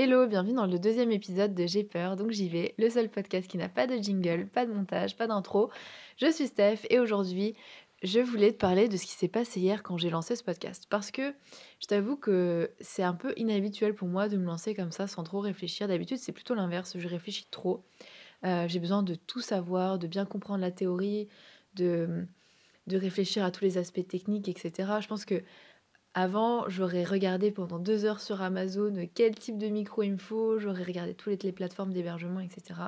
Hello, bienvenue dans le deuxième épisode de J'ai peur, donc j'y vais, le seul podcast qui n'a pas de jingle, pas de montage, pas d'intro. Je suis Steph et aujourd'hui, je voulais te parler de ce qui s'est passé hier quand j'ai lancé ce podcast. Parce que je t'avoue que c'est un peu inhabituel pour moi de me lancer comme ça sans trop réfléchir. D'habitude, c'est plutôt l'inverse, je réfléchis trop. Euh, j'ai besoin de tout savoir, de bien comprendre la théorie, de, de réfléchir à tous les aspects techniques, etc. Je pense que avant, j'aurais regardé pendant deux heures sur Amazon quel type de micro il me faut, j'aurais regardé toutes les plateformes d'hébergement, etc.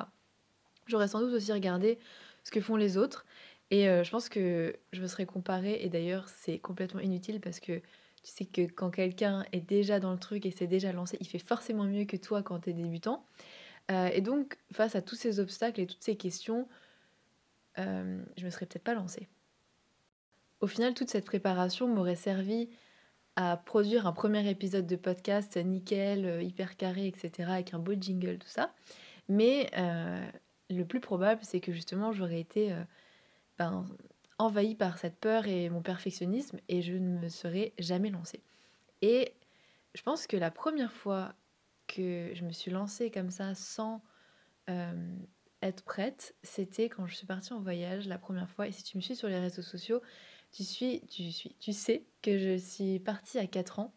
J'aurais sans doute aussi regardé ce que font les autres. Et euh, je pense que je me serais comparée, et d'ailleurs c'est complètement inutile parce que tu sais que quand quelqu'un est déjà dans le truc et s'est déjà lancé, il fait forcément mieux que toi quand tu es débutant. Euh, et donc, face à tous ces obstacles et toutes ces questions, euh, je me serais peut-être pas lancée. Au final, toute cette préparation m'aurait servi à produire un premier épisode de podcast nickel, euh, hyper carré, etc., avec un beau jingle, tout ça. Mais euh, le plus probable, c'est que justement, j'aurais été euh, ben, envahie par cette peur et mon perfectionnisme et je ne me serais jamais lancée. Et je pense que la première fois que je me suis lancée comme ça sans être prête, c'était quand je suis partie en voyage la première fois. Et si tu me suis sur les réseaux sociaux, tu, suis, tu, suis, tu sais que je suis partie à 4 ans.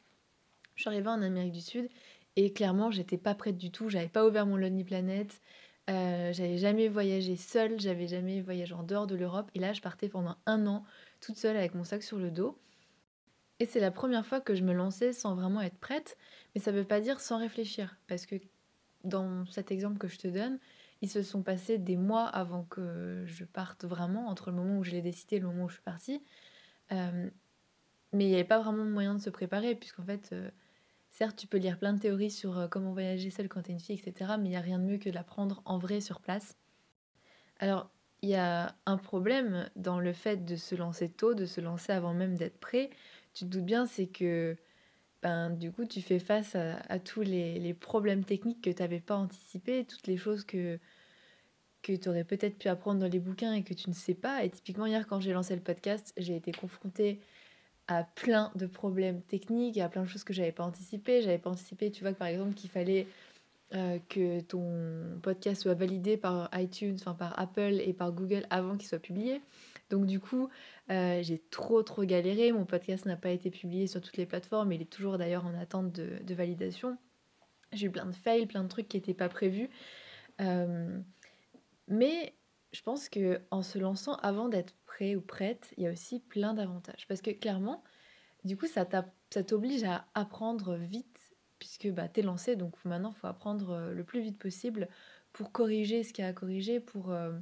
Je suis arrivée en Amérique du Sud et clairement, j'étais pas prête du tout. J'avais pas ouvert mon Lonely Planet. Euh, j'avais jamais voyagé seule, j'avais jamais voyagé en dehors de l'Europe. Et là, je partais pendant un an toute seule avec mon sac sur le dos. Et c'est la première fois que je me lançais sans vraiment être prête. Mais ça veut pas dire sans réfléchir. Parce que dans cet exemple que je te donne, ils se sont passés des mois avant que je parte vraiment, entre le moment où je l'ai décidé et le moment où je suis partie. Euh, mais il n'y avait pas vraiment moyen de se préparer, puisqu'en fait, euh, certes, tu peux lire plein de théories sur euh, comment voyager seule quand tu es une fille, etc., mais il n'y a rien de mieux que de l'apprendre en vrai sur place. Alors, il y a un problème dans le fait de se lancer tôt, de se lancer avant même d'être prêt. Tu te doutes bien, c'est que ben, du coup, tu fais face à, tous les, les, problèmes techniques que tu n'avais pas anticipés, toutes les choses que, que tu aurais peut-être pu apprendre dans les bouquins et que tu ne sais pas. Et typiquement, hier, quand j'ai lancé le podcast, j'ai été confrontée à plein de problèmes techniques à plein de choses que j'avais pas anticipées. J'avais pas anticipé, tu vois, par exemple, qu'il fallait euh, que ton podcast soit validé par iTunes, enfin par Apple et par Google avant qu'il soit publié. Donc du coup, euh, j'ai trop trop galéré. Mon podcast n'a pas été publié sur toutes les plateformes. Il est toujours d'ailleurs en attente de, de validation. J'ai eu plein de fails, plein de trucs qui n'étaient pas prévus. Euh, mais je pense que en se lançant avant d'être prêt ou prête, il y a aussi plein d'avantages. Parce que clairement, du coup, ça t'oblige à apprendre vite, puisque bah, tu es lancé, donc maintenant, il faut apprendre euh, le plus vite possible pour corriger ce qu'il y a à corriger, pour, euh,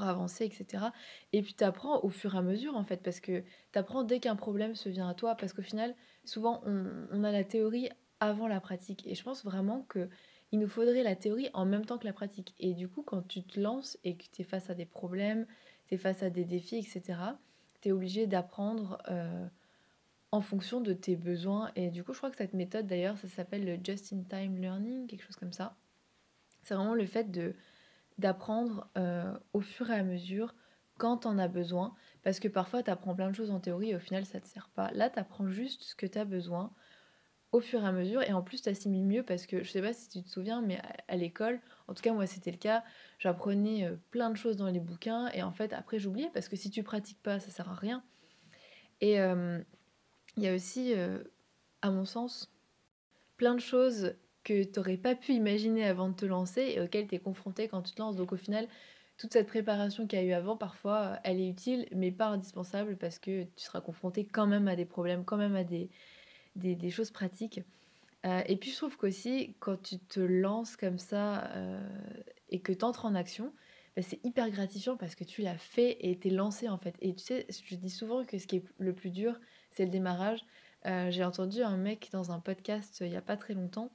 avancer, etc. Et puis tu apprends au fur et à mesure, en fait, parce que tu apprends dès qu'un problème se vient à toi, parce qu'au final, souvent, on a la théorie avant la pratique. Et je pense vraiment que il nous faudrait la théorie en même temps que la pratique. Et du coup, quand tu te lances et que tu es face à des problèmes, tu es face à des défis, etc., tu es obligé d'apprendre euh, en fonction de tes besoins. Et du coup, je crois que cette méthode, d'ailleurs, ça s'appelle le just-in-time learning, quelque chose comme ça. C'est vraiment le fait de d'apprendre euh, au fur et à mesure quand on as besoin. Parce que parfois, tu apprends plein de choses en théorie et au final, ça ne te sert pas. Là, tu apprends juste ce que tu as besoin au fur et à mesure. Et en plus t'assimiles mieux parce que je sais pas si tu te souviens mais à, l'école en tout cas moi c'était le cas j'apprenais euh, plein de choses dans les bouquins. Et en fait après j'oubliais parce que si tu pratiques pas ça sert à rien. Et il y a aussi euh, à mon sens plein de choses que tu n'aurais pas pu imaginer avant de te lancer et auxquelles tu es confronté quand tu te lances. Donc au final toute cette préparation qu'il y a eu avant parfois elle est utile mais pas indispensable parce que tu seras confronté quand même à des problèmes quand même à des des, choses pratiques. Euh, et puis je trouve qu'aussi, quand tu te lances comme ça euh, et que tu entres en action, bah, c'est hyper gratifiant parce que tu l'as fait et t'es lancé en fait. Et tu sais, je dis souvent que ce qui est le plus dur, c'est le démarrage. Euh, j'ai entendu un mec dans un podcast il n'y a pas très longtemps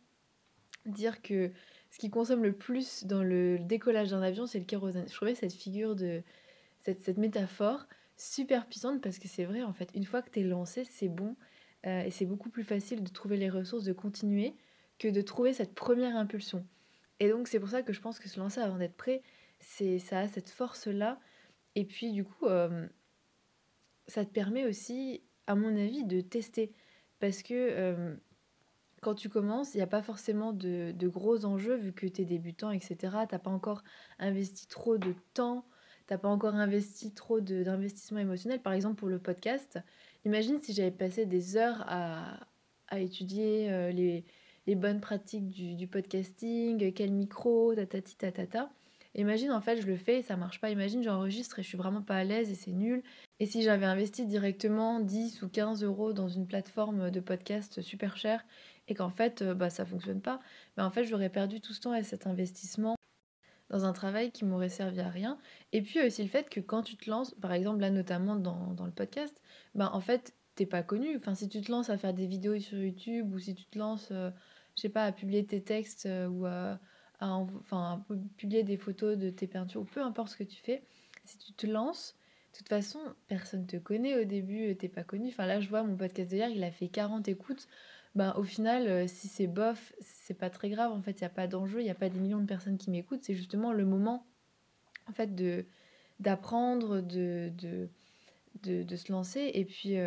dire que ce qui consomme le plus dans le décollage d'un avion, c'est le kérosène. Je trouvais cette figure de cette, cette métaphore super puissante parce que c'est vrai en fait, une fois que tu es lancé, c'est bon. Euh, et c'est beaucoup plus facile de trouver les ressources, de continuer, que de trouver cette première impulsion. Et donc c'est pour ça que je pense que se lancer avant d'être prêt, c'est ça a cette force-là. Et puis du coup, euh, ça te permet aussi, à mon avis, de tester. Parce que euh, quand tu commences, il n'y a pas forcément de, de gros enjeux vu que tu es débutant, etc. Tu n'as pas encore investi trop de temps, tu n'as pas encore investi trop d'investissement émotionnel. Par exemple, pour le podcast, imagine si j'avais passé des heures à, étudier euh, les, bonnes pratiques du, podcasting, quel micro, tatati tatata. Imagine en fait je le fais et ça marche pas. Imagine j'enregistre et je suis vraiment pas à l'aise et c'est nul. Et si j'avais investi directement 10 ou 15 euros dans une plateforme de podcast super chère et qu'en fait euh, bah, ça fonctionne pas, bah, en fait j'aurais perdu tout ce temps et cet investissement dans un travail qui m'aurait servi à rien. Et puis aussi le fait que quand tu te lances, par exemple là notamment dans, dans le podcast, bah, en fait t'es pas connu. Enfin, si tu te lances à faire des vidéos sur YouTube ou si tu te lances, euh, je sais pas, à publier tes textes euh, ou à, enfin, publier des photos de tes peintures ou peu importe ce que tu fais, si tu te lances, de toute façon, personne te connaît au début, t'es pas connu. Enfin, là, je vois mon podcast d'hier, il a fait 40 écoutes. Ben, au final, euh, si c'est bof, c'est pas très grave. En fait, il n'y a pas d'enjeu, il n'y a pas des millions de personnes qui m'écoutent. C'est justement le moment, en fait, de d'apprendre, de, de, de, se lancer. Et puis,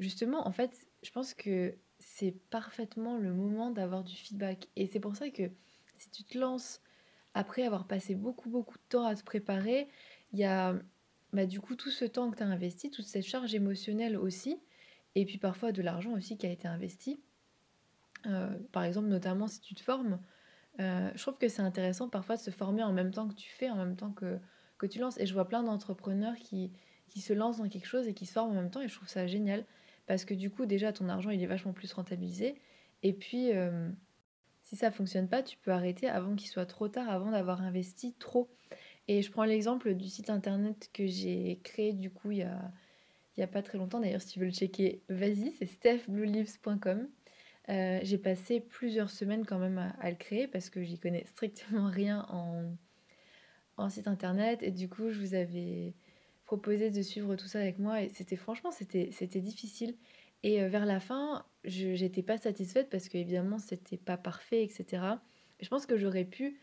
justement, en fait, je pense que c'est parfaitement le moment d'avoir du feedback. Et c'est pour ça que si tu te lances après avoir passé beaucoup, beaucoup de temps à te préparer, il y a bah, du coup tout ce temps que tu as investi, toute cette charge émotionnelle aussi, et puis parfois de l'argent aussi qui a été investi. Euh, par exemple, notamment si tu te formes, euh, je trouve que c'est intéressant parfois de se former en même temps que tu fais, en même temps que, que tu lances. Et je vois plein d'entrepreneurs qui, qui se lancent dans quelque chose et qui se forment en même temps, et je trouve ça génial. Parce que du coup, déjà, ton argent, il est vachement plus rentabilisé. Et puis, euh, si ça fonctionne pas, tu peux arrêter avant qu'il soit trop tard, avant d'avoir investi trop. Et je prends l'exemple du site internet que j'ai créé du coup il y a, y a pas très longtemps. D'ailleurs, si tu veux le checker, vas-y, c'est stephblueleaves.com. Euh, j'ai passé plusieurs semaines quand même à, le créer parce que j'y connais strictement rien en, en site internet. Et du coup, je vous avais proposé de suivre tout ça avec moi. Et c'était franchement c'était difficile. Et euh, vers la fin je j'étais pas satisfaite parce que évidemment c'était pas parfait etc je pense que j'aurais pu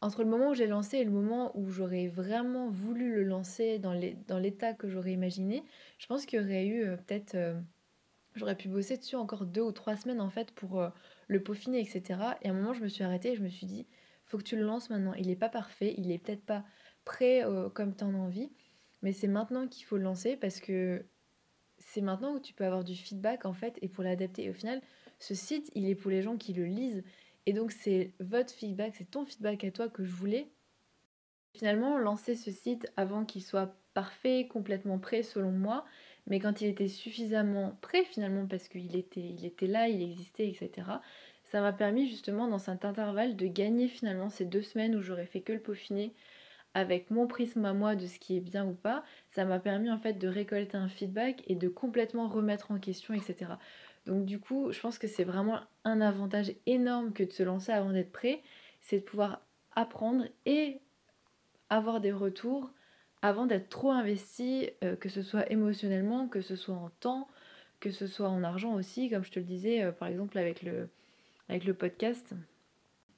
entre le moment où j'ai lancé et le moment où j'aurais vraiment voulu le lancer dans dans l'état que j'aurais imaginé je pense qu'il y aurait eu euh, peut-être j'aurais pu bosser dessus encore deux ou trois semaines en fait pour le peaufiner etc et à un moment je me suis arrêtée et je me suis dit faut que tu le lances maintenant il est pas parfait il est peut-être pas prêt comme tu en as envie mais c'est maintenant qu'il faut le lancer parce que c'est maintenant où tu peux avoir du feedback en fait et pour l'adapter. Au final, ce site, il est pour les gens qui le lisent. Et donc c'est votre feedback, c'est ton feedback à toi que je voulais. Finalement, lancer ce site avant qu'il soit parfait, complètement prêt selon moi, mais quand il était suffisamment prêt finalement parce qu'il était, il était là, il existait, etc. Ça m'a permis justement dans cet intervalle de gagner finalement ces deux semaines où j'aurais fait que le peaufiner, avec mon prisme à moi de ce qui est bien ou pas, ça m'a permis en fait de récolter un feedback et de complètement remettre en question, etc. Donc du coup, je pense que c'est vraiment un avantage énorme que de se lancer avant d'être prêt, c'est de pouvoir apprendre et avoir des retours avant d'être trop investi, euh, que ce soit émotionnellement, que ce soit en temps, que ce soit en argent aussi, comme je te le disais euh, par exemple avec le, avec le podcast.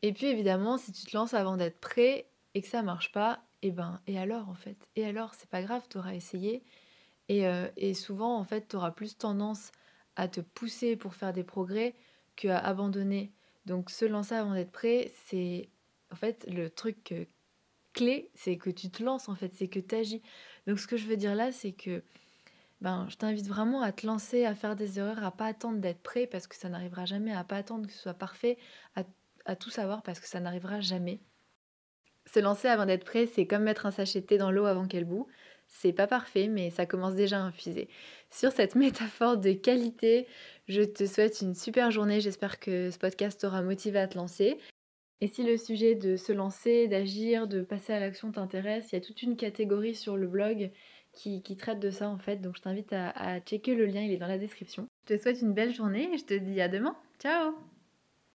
Et puis évidemment, si tu te lances avant d'être prêt, et que ça marche pas, et ben et alors en fait? Et alors, c'est pas grave, tu auras essayé. Et, euh, et, souvent en fait, tu auras plus tendance à te pousser pour faire des progrès qu'à abandonner. Donc se lancer avant d'être prêt, c'est en fait le truc clé, c'est que tu te lances en fait, c'est que tu agis. Donc ce que je veux dire là, c'est que ben, je t'invite vraiment à te lancer, à faire des erreurs, à pas attendre d'être prêt parce que ça n'arrivera jamais, à pas attendre que ce soit parfait, à, à tout savoir parce que ça n'arrivera jamais. Se lancer avant d'être prêt, c'est comme mettre un sachet de thé dans l'eau avant qu'elle boue. C'est pas parfait, mais ça commence déjà à infuser. Sur cette métaphore de qualité, je te souhaite une super journée. J'espère que ce podcast t'aura motivé à te lancer. Et si le sujet de se lancer, d'agir, de passer à l'action t'intéresse, il y a toute une catégorie sur le blog qui, traite de ça en fait. Donc je t'invite à, checker le lien, il est dans la description. Je te souhaite une belle journée et je te dis à demain. Ciao